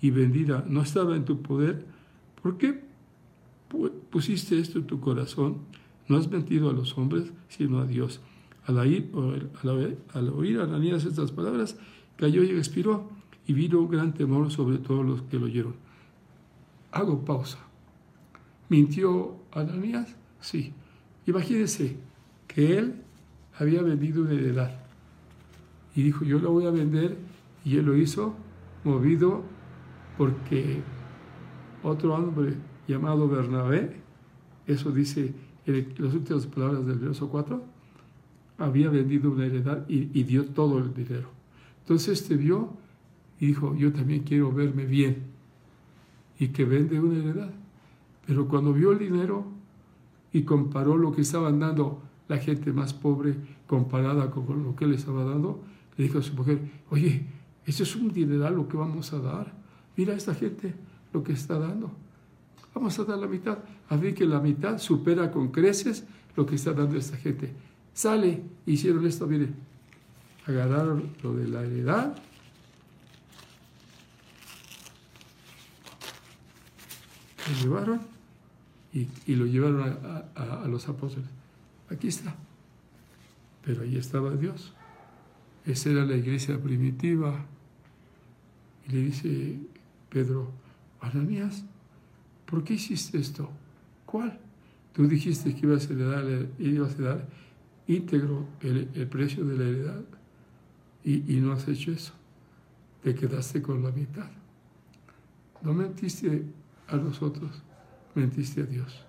y vendida no estaba en tu poder? ¿Por qué pusiste esto en tu corazón? No has mentido a los hombres, sino a Dios. Al oír, al oír Ananías estas palabras, cayó y expiró, y vino un gran temor sobre todos los que lo oyeron. Hago pausa. ¿Mintió Ananías? Sí. Imagínense que él había vendido una heredad y dijo, yo la voy a vender, y él lo hizo movido porque otro hombre llamado Bernabé, eso dice en las últimas palabras del verso 4, había vendido una heredad y, dio todo el dinero. Entonces este vio y dijo, yo también quiero verme bien. Y que vende una heredad. Pero cuando vio el dinero y comparó lo que estaban dando la gente más pobre comparada con lo que él estaba dando, le dijo a su mujer, oye, eso es un dineral lo que vamos a dar. Mira esta gente lo que está dando. Vamos a dar la mitad. A que la mitad supera con creces lo que está dando esta gente. Sale, hicieron esto, mire, agarraron lo de la heredad, lo llevaron y, lo llevaron a, a los apóstoles. Aquí está. Pero ahí estaba Dios. Esa era la iglesia primitiva. Y le dice Pedro, Ananías, ¿por qué hiciste esto? ¿Cuál? Tú dijiste que ibas a dar, ibas a dar íntegro el, precio de la heredad y, no has hecho eso. Te quedaste con la mitad. No mentiste a nosotros, mentiste a Dios.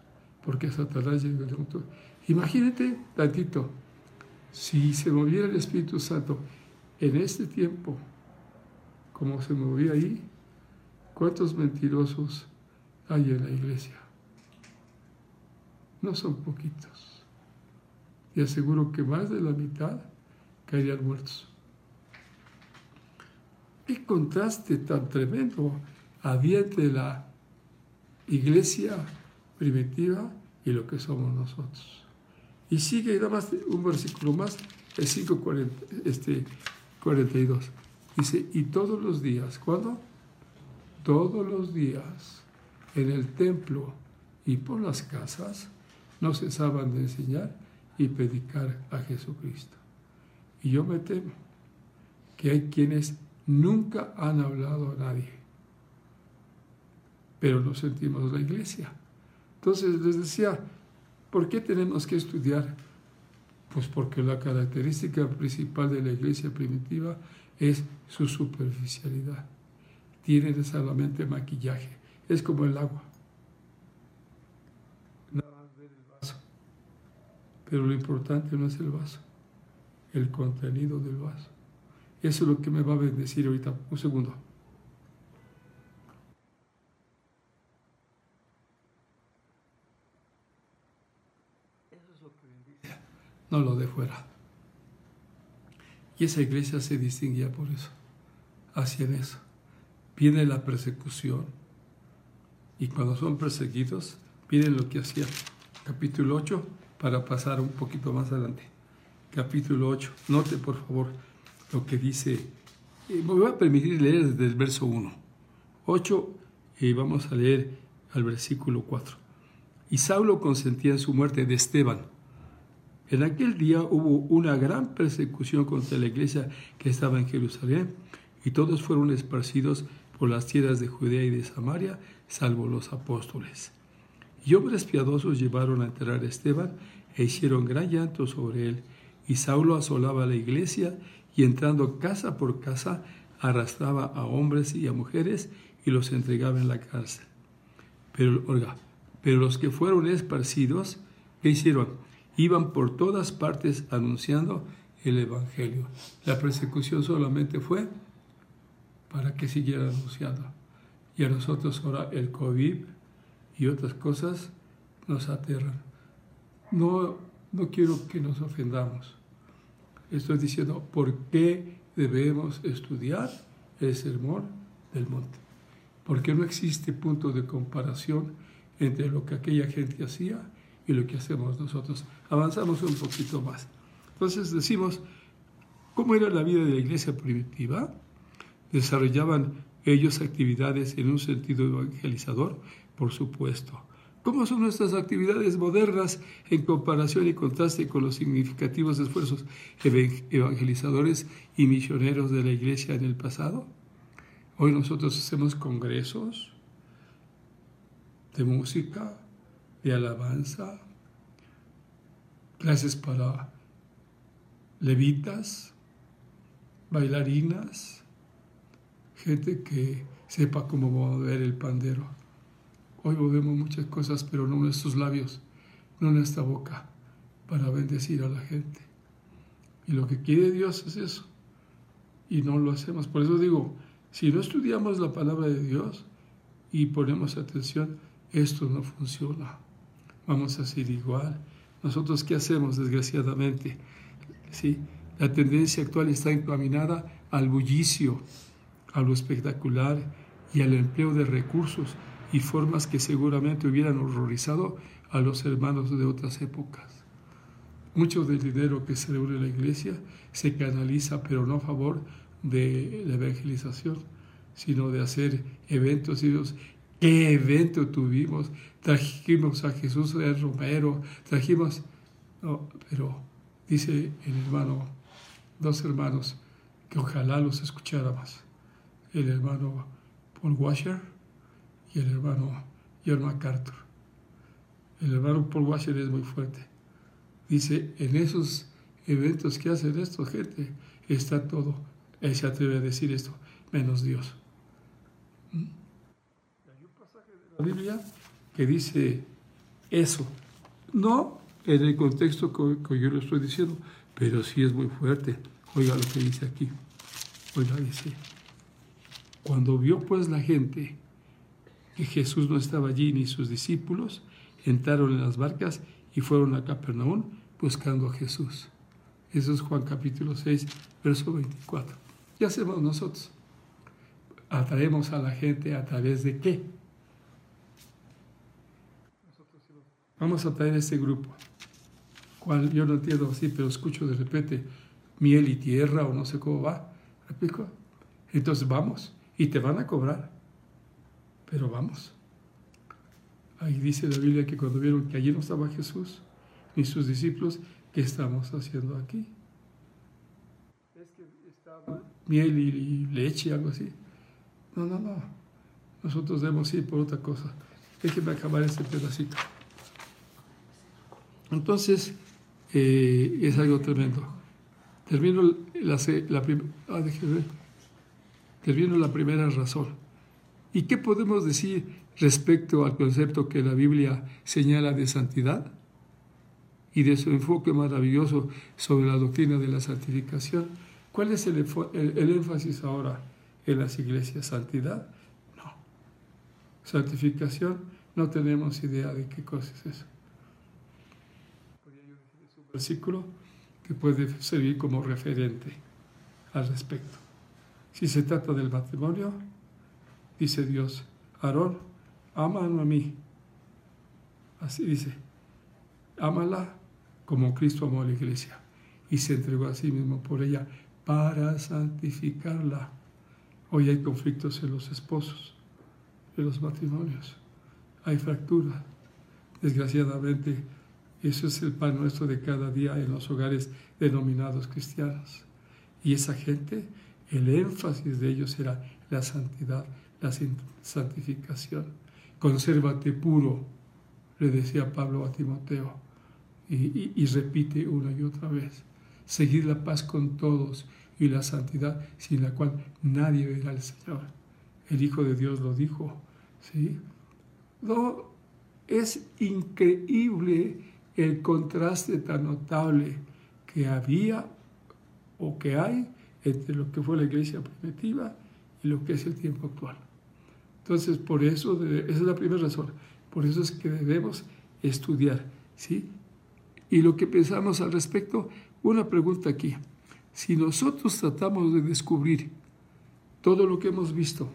Porque Satanás llegó Imagínate tantito, si se moviera el Espíritu Santo en este tiempo, como se movía ahí, ¿cuántos mentirosos hay en la iglesia? No son poquitos. Y aseguro que más de la mitad caerían muertos. Qué contraste tan tremendo había entre la iglesia primitiva y lo que somos nosotros. Y sigue nada más un versículo más, el 5.42. Este, Dice, y todos los días, ¿cuándo? Todos los días en el templo y por las casas no cesaban de enseñar y predicar a Jesucristo. Y yo me temo que hay quienes nunca han hablado a nadie, pero no sentimos la iglesia. Entonces les decía, ¿por qué tenemos que estudiar? Pues porque la característica principal de la iglesia primitiva es su superficialidad. Tiene solamente maquillaje, es como el agua. Nada más ver el vaso. Pero lo importante no es el vaso, el contenido del vaso. Eso es lo que me va a bendecir ahorita. Un segundo. no lo de fuera. Y esa iglesia se distinguía por eso, hacían eso. Viene la persecución y cuando son perseguidos, viene lo que hacía. Capítulo 8, para pasar un poquito más adelante. Capítulo 8, note por favor lo que dice. Eh, me voy a permitir leer desde el verso 1. 8 y vamos a leer al versículo 4. Y Saulo consentía en su muerte de Esteban en aquel día hubo una gran persecución contra la iglesia que estaba en Jerusalén y todos fueron esparcidos por las tierras de Judea y de Samaria, salvo los apóstoles. Y hombres piadosos llevaron a enterrar a Esteban e hicieron gran llanto sobre él. Y Saulo asolaba la iglesia y entrando casa por casa arrastraba a hombres y a mujeres y los entregaba en la cárcel. Pero, pero los que fueron esparcidos, ¿qué hicieron? iban por todas partes anunciando el Evangelio. La persecución solamente fue para que siguiera anunciando. Y a nosotros ahora el COVID y otras cosas nos aterran. No, no quiero que nos ofendamos. Estoy diciendo por qué debemos estudiar el sermón del monte. Porque no existe punto de comparación entre lo que aquella gente hacía y lo que hacemos nosotros. Avanzamos un poquito más. Entonces decimos, ¿cómo era la vida de la iglesia primitiva? ¿Desarrollaban ellos actividades en un sentido evangelizador? Por supuesto. ¿Cómo son nuestras actividades modernas en comparación y contraste con los significativos esfuerzos evangelizadores y misioneros de la iglesia en el pasado? Hoy nosotros hacemos congresos de música, de alabanza, clases para levitas, bailarinas, gente que sepa cómo mover el pandero. Hoy movemos muchas cosas, pero no nuestros labios, no nuestra boca, para bendecir a la gente. Y lo que quiere Dios es eso. Y no lo hacemos. Por eso digo, si no estudiamos la palabra de Dios y ponemos atención, esto no funciona vamos a ser igual. Nosotros, ¿qué hacemos, desgraciadamente? ¿Sí? La tendencia actual está encaminada al bullicio, a lo espectacular y al empleo de recursos y formas que seguramente hubieran horrorizado a los hermanos de otras épocas. Mucho del dinero que se reúne la iglesia se canaliza, pero no a favor de la evangelización, sino de hacer eventos y ¿Qué evento tuvimos? Trajimos a Jesús de Romero, trajimos... No, pero dice el hermano, dos hermanos, que ojalá los escuchara más. El hermano Paul Washer y el hermano John MacArthur. El hermano Paul Washer es muy fuerte. Dice, en esos eventos que hacen esto, gente, está todo. Él se atreve a decir esto, menos Dios. ¿Mm? Hay un pasaje de la Biblia que dice eso. No en el contexto que, yo lo estoy diciendo, pero sí es muy fuerte. Oiga lo que dice aquí. Oiga, dice, cuando vio pues la gente que Jesús no estaba allí ni sus discípulos, entraron en las barcas y fueron a Capernaum buscando a Jesús. Eso es Juan capítulo 6, verso 24. ¿Qué hacemos nosotros? Atraemos a la gente a través de qué? Vamos a traer este grupo, cual yo no entiendo así, pero escucho de repente miel y tierra o no sé cómo va. ¿Repico? Entonces vamos y te van a cobrar, pero vamos. Ahí dice la Biblia que cuando vieron que allí no estaba Jesús ni sus discípulos, ¿qué estamos haciendo aquí? Es que estaba miel y, leche, algo así. No, no, no. Nosotros debemos ir por otra cosa. Déjenme acabar este pedacito. Entonces, eh, es algo tremendo. Termino la, la, ah, termino la primera razón. ¿Y qué podemos decir respecto al concepto que la Biblia señala de santidad? y de su enfoque maravilloso sobre la doctrina de la santificación. ¿Cuál es el, énfasis ahora en las iglesias? ¿Santidad? No. Santificación, no tenemos idea de qué cosa es eso. Es un versículo que puede servir como referente al respecto. Si se trata del matrimonio, dice Dios, Aarón, ama a mí. Así dice, ámala como Cristo amó a la iglesia y se entregó a sí mismo por ella para santificarla. Hoy hay conflictos en los esposos, en los matrimonios, hay fracturas. Desgraciadamente, eso es el pan nuestro de cada día en los hogares denominados cristianos. Y esa gente, el énfasis de ellos era la santidad, la santificación. Consérvate puro, le decía Pablo a Timoteo y, repite una y otra vez. Seguir la paz con todos y la santidad sin la cual nadie verá al Señor. El Hijo de Dios lo dijo. ¿sí? No, es increíble el contraste tan notable que había o que hay entre lo que fue la iglesia primitiva y lo que es el tiempo actual. Entonces, por eso, esa es la primera razón, por eso es que debemos estudiar, ¿sí? y lo que pensamos al respecto, una pregunta aquí. Si nosotros tratamos de descubrir todo lo que hemos visto,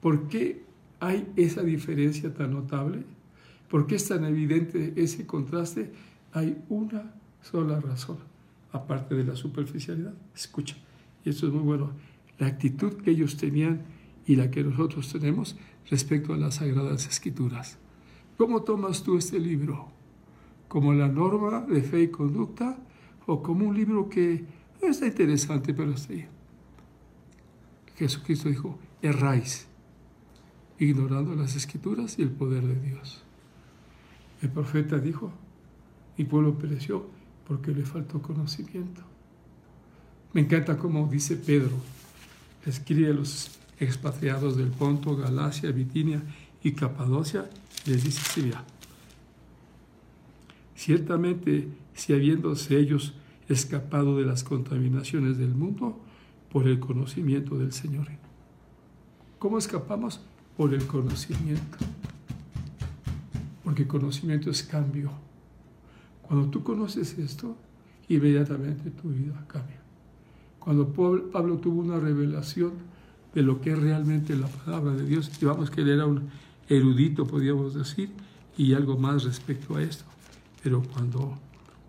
¿por qué hay esa diferencia tan notable? ¿Por qué es tan evidente ese contraste? Hay una sola razón, aparte de la superficialidad. Escucha, esto es muy bueno, la actitud que ellos tenían y la que nosotros tenemos respecto a las sagradas escrituras. ¿Cómo tomas tú este libro? como la norma de fe y conducta o como un libro que está interesante, pero ahí. Jesucristo dijo, erráis, ignorando las escrituras y el poder de Dios. El profeta dijo, mi pueblo pereció porque le faltó conocimiento. Me encanta como dice Pedro, escribe a los expatriados del Ponto, Galacia, Bitinia y Capadocia, les dice así, Ciertamente, si habiéndose ellos escapado de las contaminaciones del mundo por el conocimiento del Señor. ¿Cómo escapamos? Por el conocimiento. Porque conocimiento es cambio. Cuando tú conoces esto, inmediatamente tu vida cambia. Cuando Pablo tuvo una revelación de lo que es realmente la palabra de Dios, y vamos que él era un erudito, podríamos decir, y algo más respecto a esto pero cuando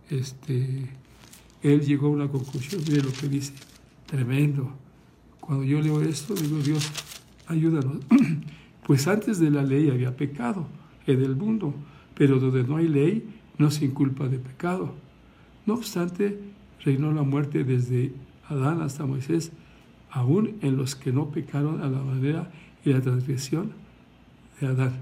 este, él llegó a una conclusión, mire lo que dice, tremendo. Cuando yo leo esto, digo, Dios, ayúdanos. *clears throat* Pues antes de la ley había pecado en el mundo, pero donde no hay ley no se inculpa de pecado. No obstante, reinó la muerte desde Adán hasta Moisés, aún en los que no pecaron a la manera y la transgresión de Adán.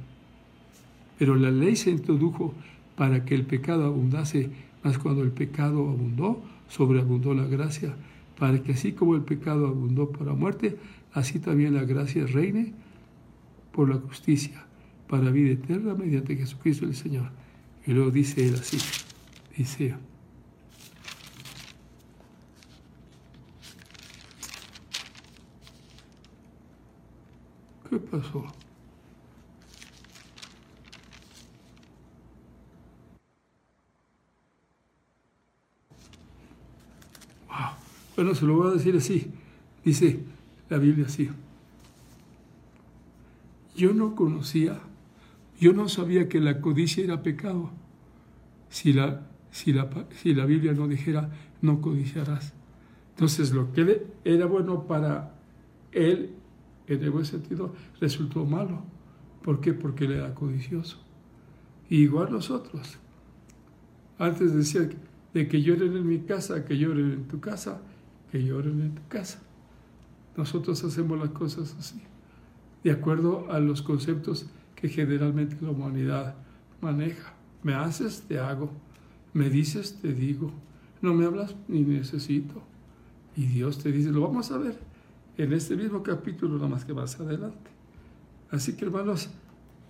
Pero la ley se introdujo para que el pecado abundase, mas cuando el pecado abundó, sobreabundó la gracia, para que así como el pecado abundó para muerte, así también la gracia reine por la justicia, para vida eterna mediante Jesucristo el Señor. Y luego dice él así, dice, ¿qué pasó? Bueno, se lo voy a decir así. Dice la Biblia así. Yo no conocía, yo no sabía que la codicia era pecado. Si la, si la, si la Biblia no dijera, no codiciarás. Entonces, lo que era bueno para él, en el buen sentido, resultó malo. ¿Por qué? Porque él era codicioso. igual nosotros. Antes decía de que lloren en mi casa, que lloren en tu casa, que lloren en tu casa. Nosotros hacemos las cosas así, de acuerdo a los conceptos que generalmente la humanidad maneja. Me haces, te hago. Me dices, te digo. No me hablas, ni necesito. Y Dios te dice, lo vamos a ver en este mismo capítulo, nada más que más adelante. Así que hermanos,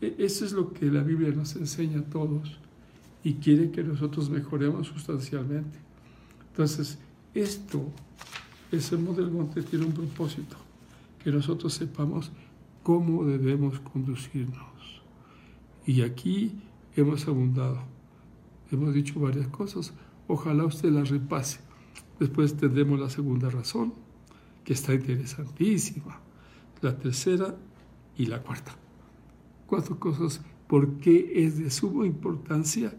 e-, eso es lo que la Biblia nos enseña a todos y quiere que nosotros mejoremos sustancialmente. Entonces, esto, ese modelo monte tiene un propósito, que nosotros sepamos cómo debemos conducirnos. Y aquí hemos abundado, hemos dicho varias cosas, ojalá usted las repase. Después tendremos la segunda razón, que está interesantísima, la tercera y la cuarta. Cuatro cosas por qué es de suma importancia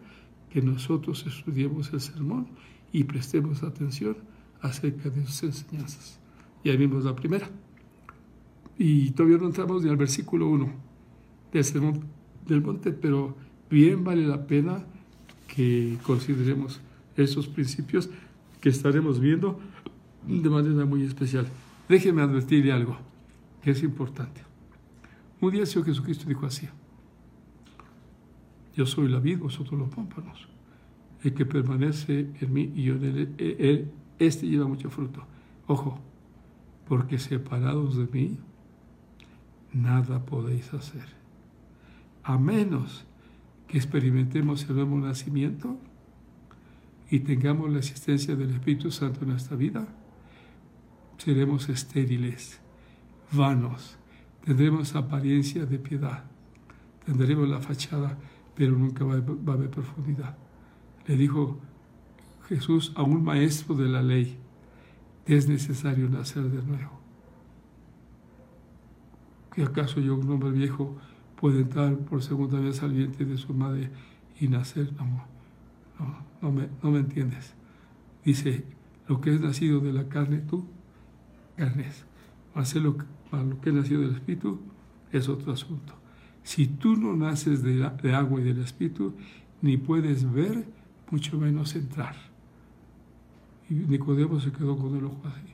que nosotros estudiemos el sermón y prestemos atención acerca de sus enseñanzas. Ya vimos la primera. Y todavía no entramos ni al versículo 1 del sermón del monte, pero bien vale la pena que consideremos esos principios que estaremos viendo de manera muy especial. Déjeme advertirle algo que es importante. Un día el Señor Jesucristo dijo así, yo soy la vid, vosotros los pámpanos el que permanece en mí y yo en él, él, este lleva mucho fruto. Ojo, porque separados de mí, nada podéis hacer. A menos que experimentemos el nuevo nacimiento y tengamos la existencia del Espíritu Santo en nuestra vida, seremos estériles, vanos, tendremos apariencia de piedad, tendremos la fachada, pero nunca va a haber profundidad le dijo Jesús a un maestro de la ley, es necesario nacer de nuevo. ¿Que acaso yo, un hombre viejo, puede entrar por segunda vez al vientre de su madre y nacer? No, no, me, no me entiendes. Dice, lo que es nacido de la carne, tú, es. lo, lo que es nacido del Espíritu es otro asunto. Si tú no naces de, agua y del Espíritu, ni puedes ver, mucho menos entrar. Nicodemo se quedó con el ojo así.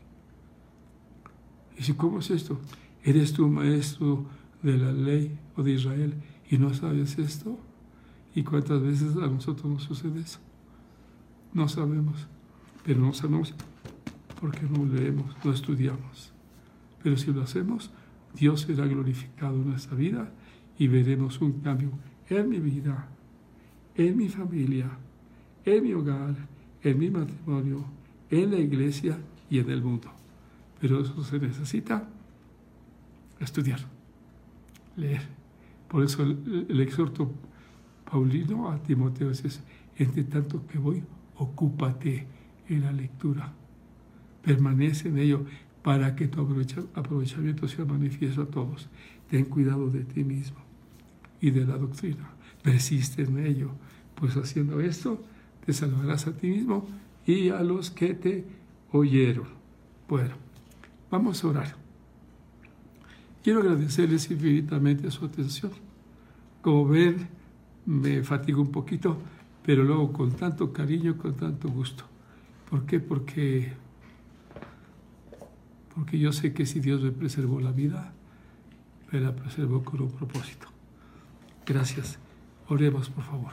Y dice, ¿cómo es esto? ¿Eres tú maestro de la ley o de Israel y no sabes esto? ¿Y cuántas veces a nosotros nos sucede eso? No sabemos, pero no sabemos porque no leemos, no estudiamos. Pero si lo hacemos, Dios será glorificado en nuestra vida y veremos un cambio en mi vida, en mi familia, en mi hogar, en mi matrimonio, en la iglesia y en el mundo. Pero eso se necesita estudiar, leer. Por eso el, exhorto paulino a Timoteo es, entre tanto que voy, ocúpate en la lectura. Permanece en ello para que tu aprovechamiento sea manifiesto a todos. Ten cuidado de ti mismo y de la doctrina. Persiste en ello, pues haciendo esto te salvarás a ti mismo y a los que te oyeron. Bueno, vamos a orar. Quiero agradecerles infinitamente su atención. Como ven, me fatigo un poquito, pero luego con tanto cariño, con tanto gusto. ¿Por qué? Porque porque yo sé que si Dios me preservó la vida, me la preservó con un propósito. Gracias. Oremos, por favor.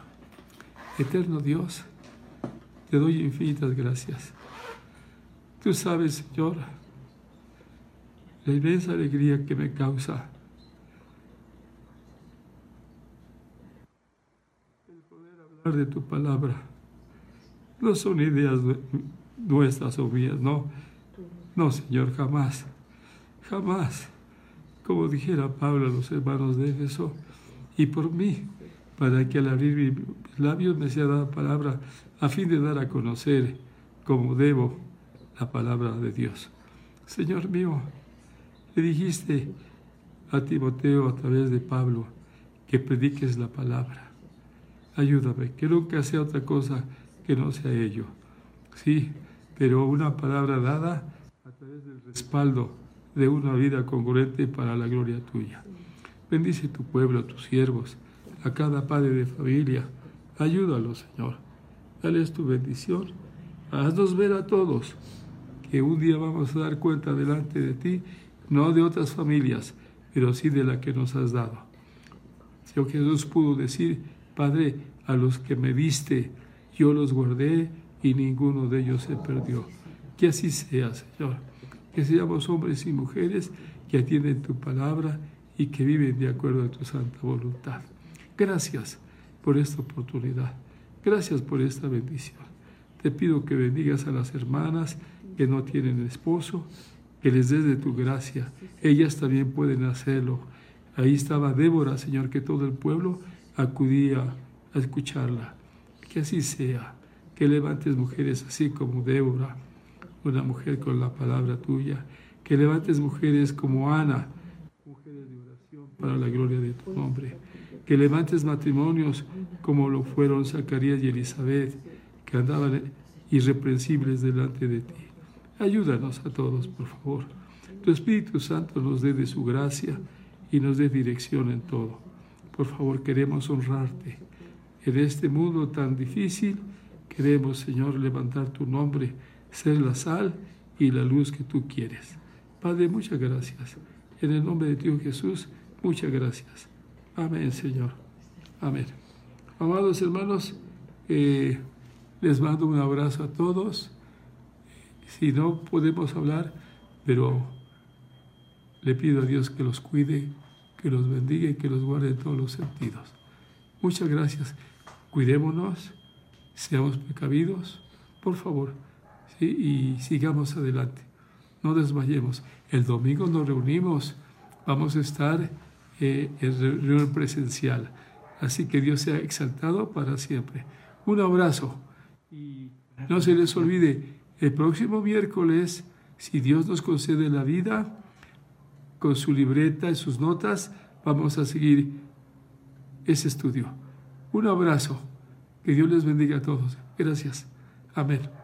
Eterno Dios, te doy infinitas gracias. Tú sabes, Señor, la inmensa alegría que me causa el poder hablar de tu palabra. No son ideas nuestras o mías, no. No, Señor, jamás, jamás. Como dijera Pablo a los hermanos de Éfeso, y por mí, para que al abrir mis labios me sea dada palabra, a fin de dar a conocer como debo la palabra de Dios. Señor mío, le dijiste a Timoteo a través de Pablo que prediques la palabra. Ayúdame, que nunca sea otra cosa que no sea ello. Sí, pero una palabra dada respaldo de una vida congruente para la gloria tuya. Bendice tu pueblo, a tus siervos, a cada padre de familia. Ayúdalos, Señor. Dales tu bendición. Haznos ver a todos que un día vamos a dar cuenta delante de ti no de otras familias, pero sí de la que nos has dado. Señor Jesús pudo decir, Padre, a los que me diste, yo los guardé y ninguno de ellos se perdió. Que así sea, Señor. Que seamos hombres y mujeres que atienden tu palabra y que viven de acuerdo a tu santa voluntad. Gracias por esta oportunidad. Gracias por esta bendición. Te pido que bendigas a las hermanas que no tienen esposo, que les des de tu gracia. Ellas también pueden hacerlo. Ahí estaba Débora, Señor, que todo el pueblo acudía a escucharla. Que así sea, que levantes mujeres así como Débora, una mujer con la palabra tuya, que levantes mujeres como Ana, mujeres de oración para la gloria de tu nombre, que levantes matrimonios como lo fueron Zacarías y Elizabeth, que andaban irreprensibles delante de ti. Ayúdanos a todos, por favor. Tu Espíritu Santo nos dé de su gracia y nos dé dirección en todo. Por favor, queremos honrarte. En este mundo tan difícil, queremos, Señor, levantar tu nombre, ser la sal y la luz que tú quieres. Padre, muchas gracias. En el nombre de Dios Jesús, muchas gracias. Amén, Señor. Amén. Amados hermanos, eh, les mando un abrazo a todos. Si no podemos hablar, pero le pido a Dios que los cuide, que los bendiga y que los guarde en todos los sentidos. Muchas gracias. Cuidémonos, seamos precavidos, por favor, y sigamos adelante. No desmayemos. El domingo nos reunimos, vamos a estar eh, en reunión presencial. Así que Dios sea exaltado para siempre. Un abrazo y no se les olvide el próximo miércoles, si Dios nos concede la vida, con su libreta y sus notas, vamos a seguir ese estudio. Un abrazo. Que Dios les bendiga a todos. Gracias. Amén.